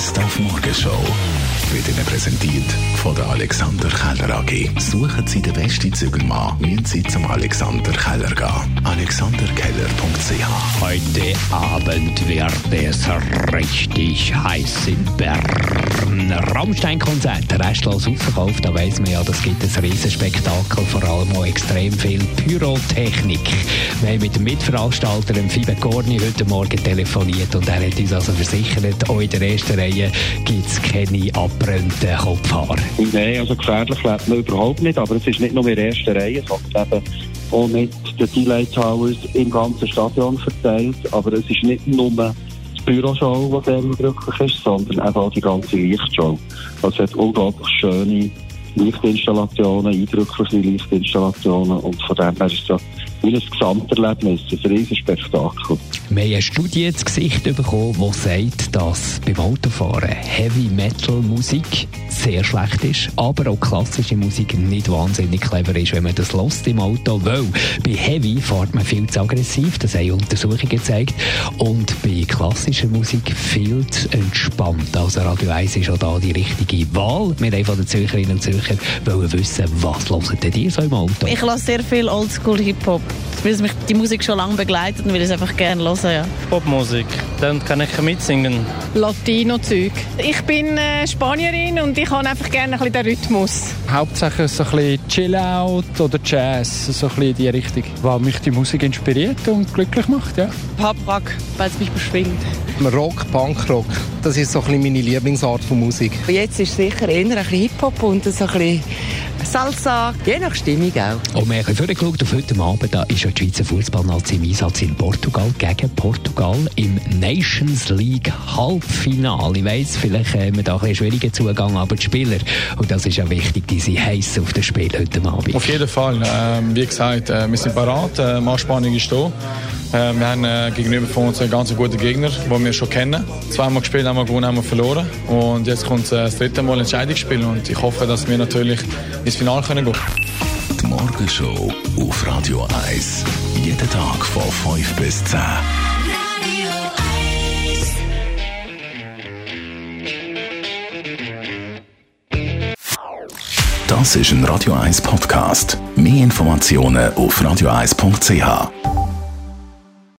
Best auf Morgenshow wird Ihnen präsentiert von der Alexander Keller AG. Suchen Sie den besten Zügelmann, müssen Sie zum Alexander Keller gehen. AlexanderKeller.ch Heute Abend wird es richtig heiß in Bern. Rammstein-Konzert, restlos ausverkauft. Da weiss man ja, das gibt ein Riesenspektakel, vor allem auch extrem viel Pyrotechnik. Wir haben mit dem Mitveranstalter, dem Fibe Gorni, heute Morgen telefoniert und er hat uns also versichert, auch in der ersten Reihe gibt es keine abbrennenden Kopfhaare. Nein, also gefährlich lebt man überhaupt nicht, aber es ist nicht nur in der ersten Reihe, sondern eben auch mit den Delay Towers im ganzen Stadion verteilt. Aber es ist nicht nur die Büroshow, die sehr eindrücklich ist, sondern eben auch die ganze Lichtshow. Also es hat unglaublich schöne Lichtinstallationen, eindrückliche Lichtinstallationen und von dem her ist es ja wie ein Gesamterlebnis, ein riesiges Spektakel. Wir haben eine Studie ins Gesicht bekommen, die sagt, dass beim Autofahren Heavy Metal Musik sehr schlecht ist, aber auch klassische Musik nicht wahnsinnig clever ist, wenn man das lost im Auto, weil bei Heavy fährt man viel zu aggressiv, das haben Untersuchungen gezeigt, und bei klassischer Musik viel zu entspannt. Also Radio 1 ist auch da die richtige Wahl. Wir haben von den Zürcherinnen und Zürcher wollen wissen, was hören denn ihr so im Auto? Ich lasse sehr viel Oldschool-Hip-Hop, weil mich die Musik schon lange begleitet und will es einfach gerne hören. Ja. Popmusik, dann kann ich mitsingen. Latino-Zeug. Ich bin äh, Spanierin und ich habe einfach gerne ein bisschen den Rhythmus. Hauptsächlich so ein bisschen Chill-Out oder Jazz, so ein bisschen in die Richtung, weil mich die Musik inspiriert und glücklich macht, ja. Pop-Rock, weil es mich beschwingt. Rock, Punkrock, das ist so ein bisschen meine Lieblingsart von Musik. Jetzt ist sicher eher ein bisschen Hip-Hop und so ein bisschen Salsa, je nach Stimmung auch. Und wir haben vorgeschaut auf heute Abend, da ist ja die Schweizer Fußballnazi im Einsatz in Portugal gegen Portugal im Nations League Halbfinale. Ich weiss, vielleicht haben wir da ein bisschen schwierigen Zugang, aber die Spieler, und das ist ja wichtig, die sind heiß auf das Spiel heute Abend. Auf jeden Fall. Ähm, wie gesagt, äh, wir sind parat, äh, Anspannung ist da. Äh, wir haben äh, gegenüber von uns einen ganz guten Gegner, den wir schon kennen. Zweimal gespielt, einmal gewonnen, einmal verloren. Und jetzt kommt äh, das dritte Mal Entscheidungsspiel und ich hoffe, dass wir natürlich ins Finale können gehen. Die Morgenshow auf Radio 1. Jeden Tag von 5 bis 10. Das ist ein Radio 1 Podcast. Mehr Informationen auf radio1.ch.